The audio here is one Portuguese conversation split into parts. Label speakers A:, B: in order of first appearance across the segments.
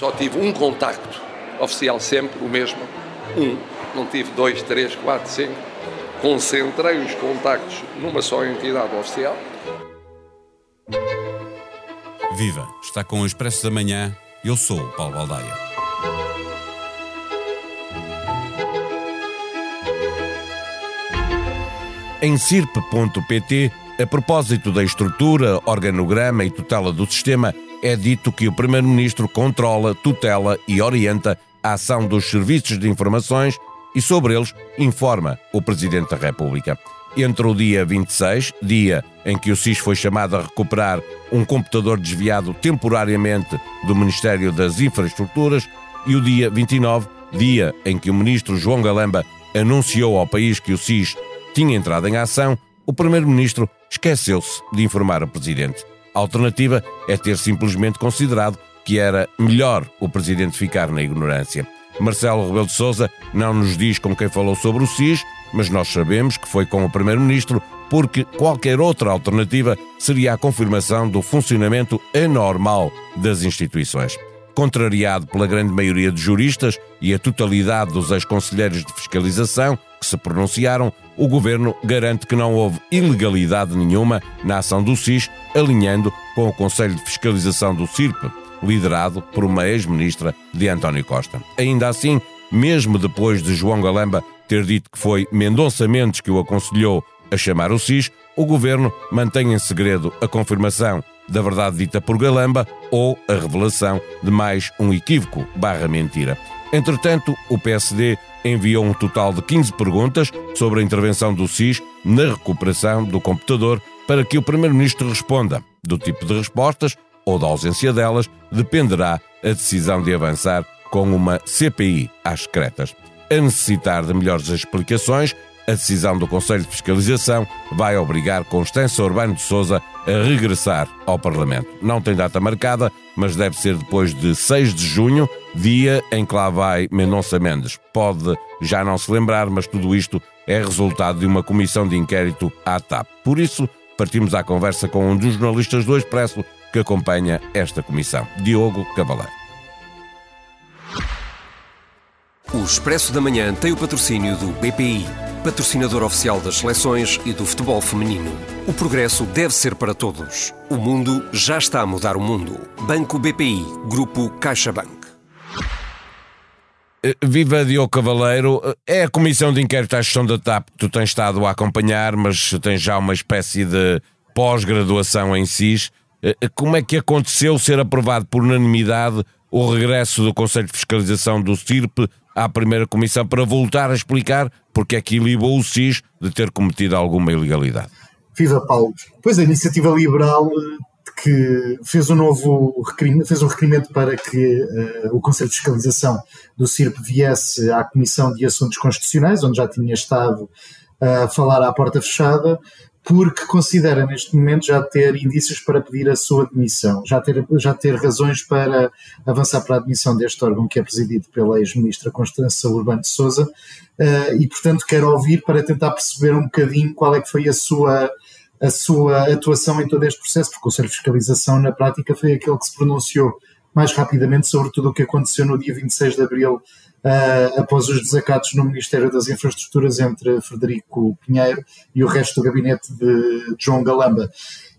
A: Só tive um contacto oficial, sempre o mesmo, um. Não tive dois, três, quatro, cinco. Concentrei os contactos numa só entidade oficial.
B: Viva! Está com o Expresso da Manhã. Eu sou o Paulo Baldaia. Em cirpe.pt, a propósito da estrutura, organograma e tutela do sistema, é dito que o Primeiro-Ministro controla, tutela e orienta a ação dos serviços de informações e, sobre eles, informa o Presidente da República. Entre o dia 26, dia em que o SIS foi chamado a recuperar um computador desviado temporariamente do Ministério das Infraestruturas, e o dia 29, dia em que o Ministro João Galamba anunciou ao país que o SIS tinha entrado em ação, o Primeiro-Ministro esqueceu-se de informar o Presidente. A alternativa é ter simplesmente considerado que era melhor o Presidente ficar na ignorância. Marcelo Rebelo de Sousa não nos diz com quem falou sobre o SIS, mas nós sabemos que foi com o Primeiro-Ministro porque qualquer outra alternativa seria a confirmação do funcionamento anormal das instituições. Contrariado pela grande maioria de juristas e a totalidade dos ex-conselheiros de fiscalização que se pronunciaram, o governo garante que não houve ilegalidade nenhuma na ação do SIS, alinhando com o Conselho de Fiscalização do CIRP, liderado por uma ex-ministra de António Costa. Ainda assim, mesmo depois de João Galamba ter dito que foi Mendonça Mendes que o aconselhou a chamar o SIS, o governo mantém em segredo a confirmação da verdade dita por Galamba ou a revelação de mais um equívoco barra mentira. Entretanto, o PSD enviou um total de 15 perguntas sobre a intervenção do SIS na recuperação do computador para que o Primeiro-Ministro responda. Do tipo de respostas ou da ausência delas dependerá a decisão de avançar com uma CPI às secretas. A necessitar de melhores explicações, a decisão do Conselho de Fiscalização vai obrigar Constança Urbano de Souza a regressar ao Parlamento. Não tem data marcada, mas deve ser depois de 6 de junho, dia em que lá vai Mendonça Mendes. Pode já não se lembrar, mas tudo isto é resultado de uma comissão de inquérito à TAP. Por isso, partimos à conversa com um dos jornalistas do Expresso que acompanha esta comissão, Diogo Cavaleiro.
C: O Expresso da Manhã tem o patrocínio do BPI, patrocinador oficial das seleções e do futebol feminino. O progresso deve ser para todos. O mundo já está a mudar o mundo. Banco BPI, Grupo CaixaBank.
B: Eh, viva Diogo Cavaleiro, eh, é a comissão de inquérito à gestão da TAP que tu tens estado a acompanhar, mas tens já uma espécie de pós-graduação em SIS. Eh, como é que aconteceu ser aprovado por unanimidade o regresso do Conselho de Fiscalização do CIRP à primeira comissão para voltar a explicar porque é que ilibou o SIS de ter cometido alguma ilegalidade.
D: Viva Paulo. Pois a iniciativa liberal que fez um novo fez um requerimento para que uh, o Conselho de Fiscalização do CIRP viesse à Comissão de Assuntos Constitucionais, onde já tinha estado a falar à porta fechada, porque considera neste momento já ter indícios para pedir a sua demissão, já ter, já ter razões para avançar para a admissão deste órgão que é presidido pela ex-ministra Constança Urbano de Souza uh, e portanto quero ouvir para tentar perceber um bocadinho qual é que foi a sua a sua atuação em todo este processo, porque o Conselho de Fiscalização na prática foi aquele que se pronunciou mais rapidamente sobre tudo o que aconteceu no dia 26 de Abril uh, após os desacatos no Ministério das Infraestruturas entre Frederico Pinheiro e o resto do gabinete de João Galamba.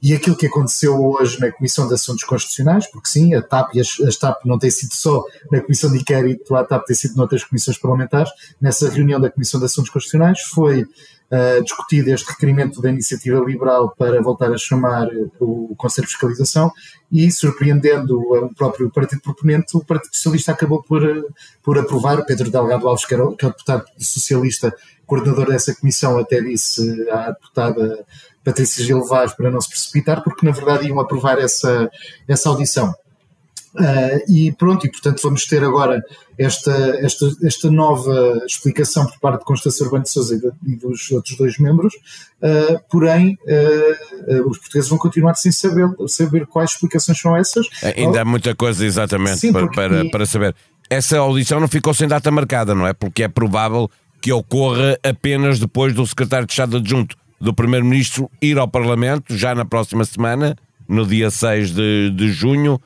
D: E aquilo que aconteceu hoje na Comissão de Assuntos Constitucionais, porque sim, a TAP e as, TAP não têm sido só na Comissão de Inquérito, a TAP tem sido noutras comissões parlamentares, nessa reunião da Comissão de Assuntos Constitucionais foi uh, discutido este requerimento da iniciativa liberal para voltar a chamar o Conselho de Fiscalização e, surpreendendo o próprio partido proponente, o Partido Socialista acabou por, por aprovar. Pedro Delgado Alves, que, era, que é o deputado socialista, coordenador dessa comissão, até disse à deputada Patrícia Gil Vaz para não se precipitar, porque na verdade iam aprovar essa, essa audição. Uh, e pronto, e portanto vamos ter agora esta, esta, esta nova explicação por parte de Constância Urbano de Sousa e, e dos outros dois membros, uh, porém uh, os portugueses vão continuar sem saber, saber quais explicações são essas.
B: Ainda há muita coisa exatamente Sim, para, para, para saber. Essa audição não ficou sem data marcada, não é? Porque é provável que ocorra apenas depois do secretário de Estado adjunto do Primeiro-Ministro ir ao Parlamento, já na próxima semana, no dia 6 de, de junho,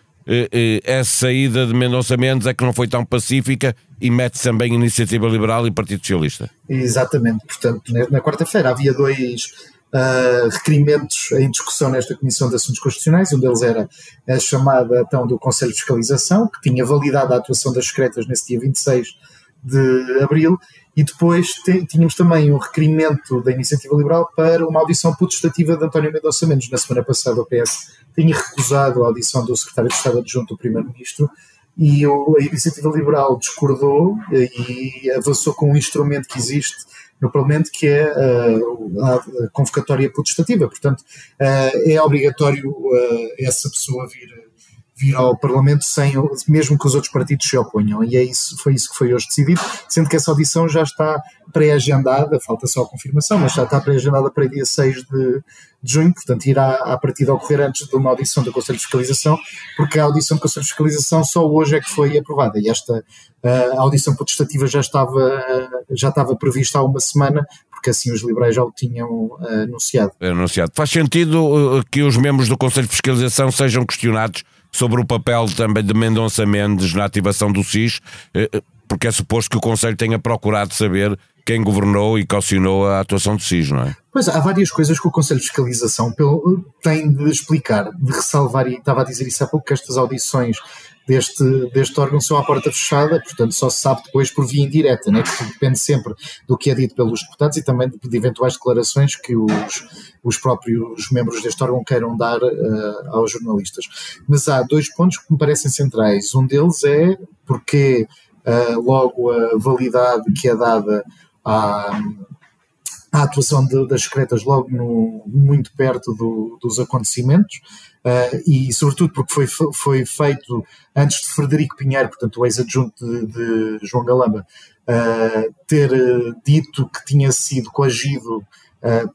B: essa saída de Mendonça Mendes é que não foi tão pacífica e mete também Iniciativa Liberal e Partido Socialista.
D: Exatamente, portanto, na quarta-feira havia dois uh, requerimentos em discussão nesta Comissão de Assuntos Constitucionais, um deles era a chamada então do Conselho de Fiscalização, que tinha validado a atuação das secretas nesse dia 26 de abril, e depois tínhamos também um requerimento da Iniciativa Liberal para uma audição putestativa de António Mendonça Mendes. Na semana passada o PS tinha recusado a audição do Secretário de Estado Adjunto do Primeiro-Ministro e a Iniciativa Liberal discordou e avançou com um instrumento que existe no Parlamento, que é uh, a convocatória putestativa. Portanto, uh, é obrigatório essa pessoa vir vir ao Parlamento sem, mesmo que os outros partidos se oponham. E é isso, foi isso que foi hoje decidido, sendo que essa audição já está pré-agendada, falta só a confirmação, mas já está pré-agendada para dia 6 de, de junho, portanto irá a partir de ocorrer antes de uma audição do Conselho de Fiscalização, porque a audição do Conselho de Fiscalização só hoje é que foi aprovada e esta uh, audição protestativa já estava, uh, já estava prevista há uma semana, porque assim os liberais já o tinham uh, anunciado.
B: anunciado. Faz sentido que os membros do Conselho de Fiscalização sejam questionados sobre o papel também de Mendonça Mendes na ativação do SIS, eh, eh, porque é suposto que o Conselho tenha procurado saber quem governou e caucionou a atuação do SIS, não é?
D: Pois há várias coisas que o Conselho de Fiscalização tem de explicar, de ressalvar, e estava a dizer isso há pouco, que estas audições deste, deste órgão são à porta fechada, portanto só se sabe depois por via indireta, né? que depende sempre do que é dito pelos deputados e também de, de eventuais declarações que os, os próprios membros deste órgão queiram dar uh, aos jornalistas. Mas há dois pontos que me parecem centrais. Um deles é porque uh, logo a validade que é dada à, à atuação de, das secretas logo no, muito perto do, dos acontecimentos, uh, e sobretudo porque foi, foi feito antes de Frederico Pinheiro, portanto o ex-adjunto de, de, João Galamba, uh, ter uh, dito que tinha sido coagido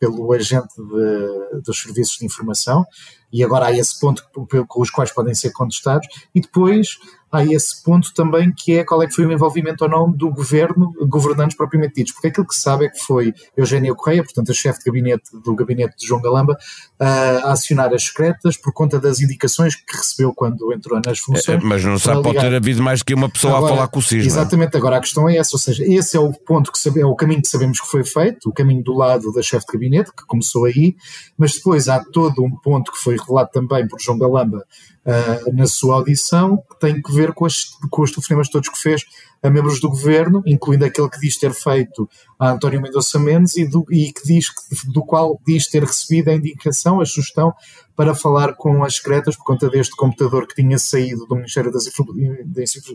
D: pelo agente de, dos serviços de informação, e agora há esse ponto com os quais podem ser contestados, e depois há esse ponto também que é qual é que foi o envolvimento ou não do governo, governantes propriamente ditos, porque aquilo que se sabe é que foi Eugénia Correia, portanto a chefe de gabinete do gabinete de João Galamba, a acionar as secretas por conta das indicações que recebeu quando entrou nas funções. É,
B: mas não sabe, pode ter havido mais que uma pessoa agora, a falar com o CIS.
D: É? Exatamente, agora a questão é essa, ou seja, esse é o ponto que sabe, é o caminho que sabemos que foi feito, o caminho do lado da chefe de gabinete, que começou aí, mas depois há todo um ponto que revelado também por João Galamba uh, na sua audição, que tem que ver com, as, com os telefonemas todos que fez a membros do governo, incluindo aquele que diz ter feito a António Mendonça Mendes e, do, e que diz do qual diz ter recebido a indicação, a sugestão para falar com as secretas por conta deste computador que tinha saído do Ministério das,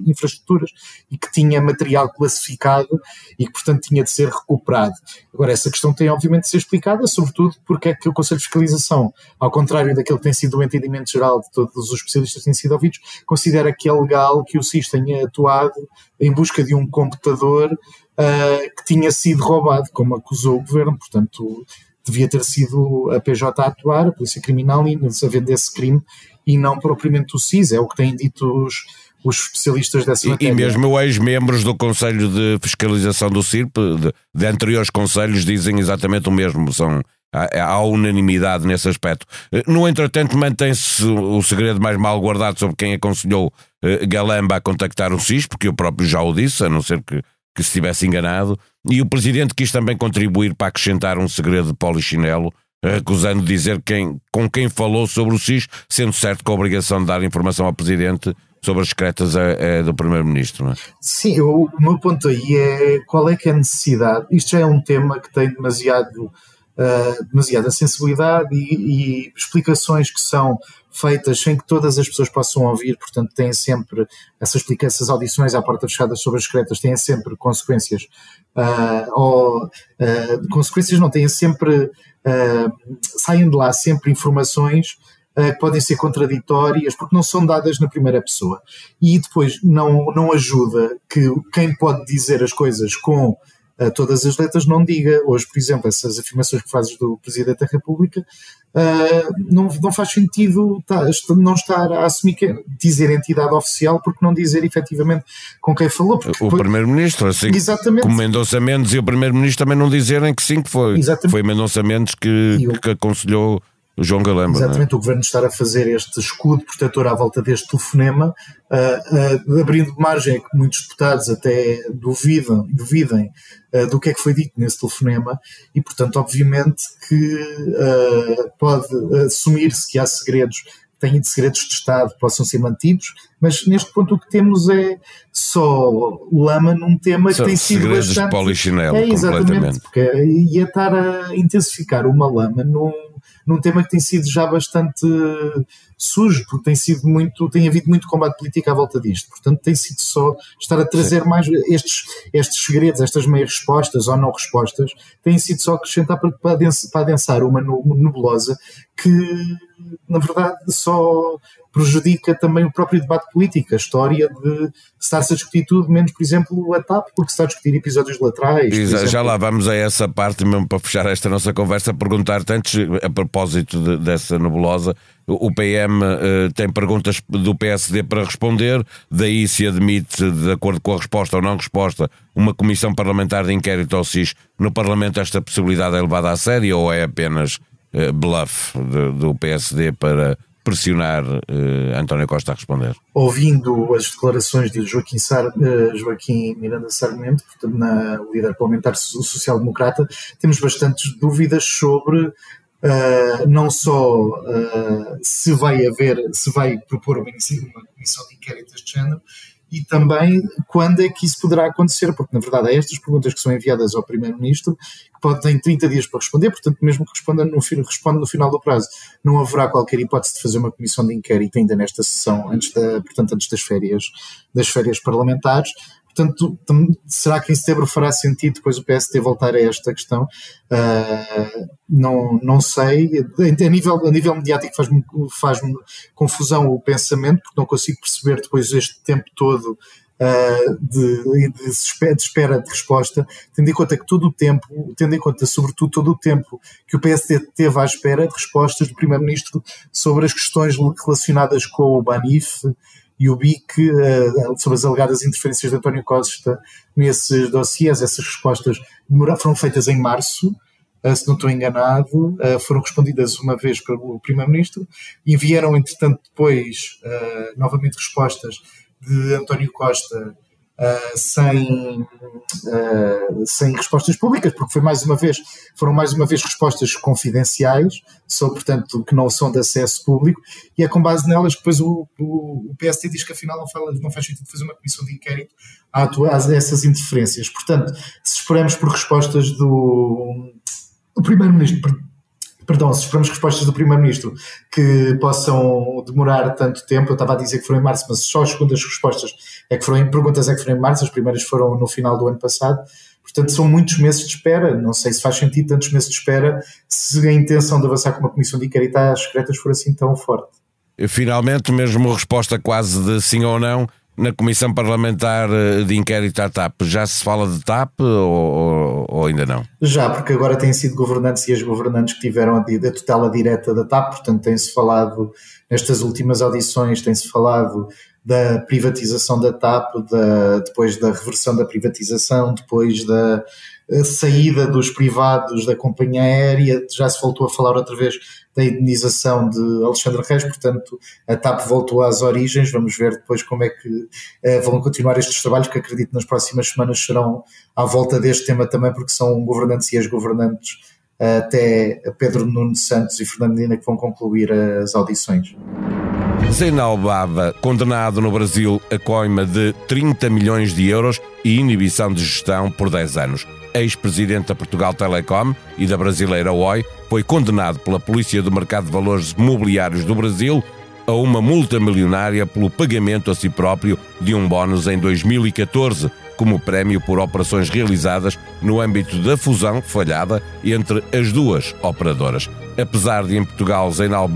D: Infraestruturas e que tinha material classificado e que, portanto, tinha de ser recuperado. Agora, essa questão tem, obviamente, de ser explicada, sobretudo porque é que o Conselho de Fiscalização, ao contrário daquele que tem sido o entendimento geral de todos os especialistas que têm sido ouvidos, considera que é legal que o SIS tenha atuado em busca de um computador uh, que tinha sido roubado, como acusou o governo. Portanto, devia ter sido a PJ a atuar, a Polícia Criminal, e a vender esse crime e não propriamente o CIS, é o que têm dito os, os especialistas dessa matéria.
B: E mesmo ex-membros do Conselho de Fiscalização do CIRP, de, de, anteriores conselhos, dizem exatamente o mesmo, são, há, há unanimidade nesse aspecto. No entretanto, mantém-se o segredo mais mal guardado sobre quem aconselhou uh, Galamba a contactar o CIS, porque eu próprio já o disse, a não ser que que se tivesse enganado, e o Presidente quis também contribuir para acrescentar um segredo de polichinelo, acusando de dizer quem, com quem falou sobre o SIS, sendo certo que a obrigação de dar informação ao Presidente sobre as secretas é, é do Primeiro-Ministro, é?
D: Sim, o meu ponto aí é qual é que é a necessidade. Isto já é um tema que tem demasiado, uh, demasiada sensibilidade e, e explicações que são feitas sem que todas as pessoas possam ouvir, portanto têm sempre essas, essas audições à porta fechada sobre as secretas têm sempre consequências uh, ou uh, consequências não têm sempre saem de lá sempre informações que podem ser contraditórias porque não são dadas na primeira pessoa. E depois não, não ajuda que quem pode dizer as coisas com uh, todas as letras, não diga. Hoje, por exemplo, essas afirmações que fazes do Presidente da República, uh, não, não faz sentido tá, não estar a assumir que dizer entidade oficial porque não dizer efetivamente com quem falou.
B: o Primeiro-Ministro, assim Exatamente. como Mendonça Mendes e o Primeiro-Ministro também não dizerem que sim, que foi, foi Mendonça Mendes que, que aconselhou João Galamba.
D: É? Exatamente, é? o governo estar a fazer este escudo protetor à volta deste telefonema, uh, uh, abrindo margem a que muitos deputados até duvidam, duvidem uh, do que é que foi dito nesse telefonema, e portanto, obviamente, que pode assumir-se que há segredos têm de segredos de Estado possam ser mantidos, mas neste ponto o que temos é só lama num tema que tem sido
B: segredos
D: bastante...
B: de polichinelo, é, exatamente, porque
D: ia estar a intensificar uma lama num, num tema que tem sido já bastante sujo, porque tem sido muito, tem havido muito combate político à volta disto. Portanto, tem sido só estar a trazer Sim. mais estes, estes segredos, estas meias respostas ou não respostas, tem sido só acrescentar para, para adensar uma nebulosa que, na verdade, só prejudica também o próprio debate político, a história de estar-se a discutir tudo, menos, por exemplo, a TAP, porque se está a discutir episódios laterais.
B: Exato, já lá vamos a essa parte mesmo para fechar esta nossa conversa, perguntar-te antes, a propósito de, dessa nebulosa, o PM uh, eh, tem perguntas do PSD para responder, daí se admite, de acordo com a resposta ou não resposta, uma comissão parlamentar de inquérito ao SIS. No Parlamento esta possibilidade é levada a sério ou é apenas uh, bluff de, do PSD para pressionar uh, António Costa a responder?
D: Ouvindo as declarações de Joaquim, Sar, uh, Joaquim Miranda Sarmento, portanto, na líder parlamentar social-democrata, temos bastantes dúvidas sobre Uh, não só uh, se vai haver, se vai propor uma, uma comissão de inquérito deste género, e também quando é que isso poderá acontecer, porque na verdade há estas perguntas que são enviadas ao Primeiro-Ministro, que pode ter 30 dias para responder, portanto, mesmo que responda no, responda no final do prazo, não haverá qualquer hipótese de fazer uma comissão de inquérito ainda nesta sessão, antes da, portanto, antes das férias, das férias parlamentares. Portanto, será que em setembro fará sentido depois o PST voltar a esta questão? Uh, não, não sei. A nível, a nível mediático faz-me faz confusão o pensamento, porque não consigo perceber depois este tempo todo uh, de, de, de, espera de resposta, tendo em conta que todo o tempo, tendo em conta sobretudo todo o tempo que o PSD teve à espera de respostas do Primeiro-Ministro sobre as questões relacionadas com o Banif, e o BIC uh, sobre as alegadas interferências de António Costa nesses dossiês. Essas respostas foram feitas em março, uh, se não estou enganado, uh, foram respondidas uma vez pelo Primeiro-Ministro, enviaram, entretanto, depois novamente respostas de António Costa Uh, sem, uh, sem respostas públicas, porque foi mais uma vez, foram mais uma vez respostas confidenciais, só portanto que não são de acesso público, e é com base nelas que depois o, o, o PST diz que afinal não, fala, não faz sentido fazer uma comissão de inquérito a, a essas interferências. Portanto, se esperamos por respostas do, do Primeiro-Ministro, perdão, se esperamos respostas do Primeiro-Ministro que possam demorar tanto tempo, eu estava a dizer que foram em março, mas só as segundas respostas é que foram em perguntas é que foram em março, as primeiras foram no final do ano passado, portanto são muitos meses de espera, não sei se faz sentido tantos meses de espera se a intenção de avançar com uma comissão de inquérito às secretas for assim tão forte.
B: Finalmente, mesmo resposta quase de sim ou não, na Comissão Parlamentar eh, de Inquérito à TAP, já se fala de TAP ou, ou ainda não?
D: Já, porque agora têm sido governantes e as governantes que tiveram a, a tutela direta da TAP, portanto tem-se falado, nestas últimas audições, tem-se falado da privatização da TAP, da, depois da reversão da privatização, depois da saída dos privados da companhia aérea, já se voltou a falar outra vez da indenização de Alexandre Reis, portanto a TAP voltou às origens, vamos ver depois como é que uh, vão continuar estes trabalhos, que acredito nas próximas semanas serão à volta deste tema também, porque são governantes e ex-governantes uh, até Pedro Nuno Santos e Fernando Medina que vão concluir as audições.
B: Zeinal Baba, condenado no Brasil a coima de 30 milhões de euros e inibição de gestão por 10 anos ex-presidente da Portugal Telecom e da brasileira Oi, foi condenado pela Polícia do Mercado de Valores Mobiliários do Brasil a uma multa milionária pelo pagamento a si próprio de um bónus em 2014, como prémio por operações realizadas no âmbito da fusão falhada entre as duas operadoras. Apesar de em Portugal Zeinal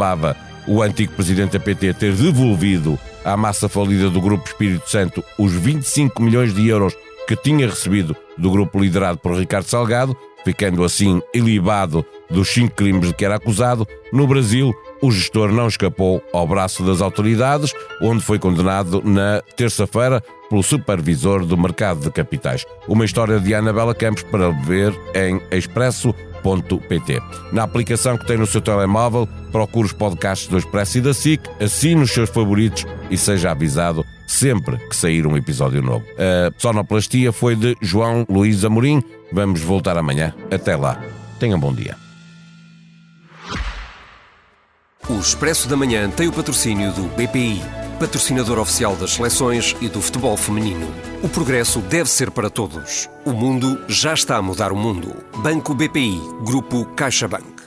B: o antigo presidente da PT, ter devolvido à massa falida do Grupo Espírito Santo os 25 milhões de euros que tinha recebido do grupo liderado por Ricardo Salgado, ficando assim ilibado dos cinco crimes de que era acusado, no Brasil o gestor não escapou ao braço das autoridades, onde foi condenado na terça-feira pelo supervisor do mercado de capitais. Uma história de Anabela Campos para ver em expresso.pt. Na aplicação que tem no seu telemóvel, procure os podcasts do Expresso e da SIC, assine os seus favoritos e seja avisado sempre que sair um episódio novo. A sonoplastia foi de João Luís Amorim. Vamos voltar amanhã. Até lá. Tenham um bom dia.
C: O Expresso da Manhã tem o patrocínio do BPI, patrocinador oficial das seleções e do futebol feminino. O progresso deve ser para todos. O mundo já está a mudar o mundo. Banco BPI, Grupo CaixaBank.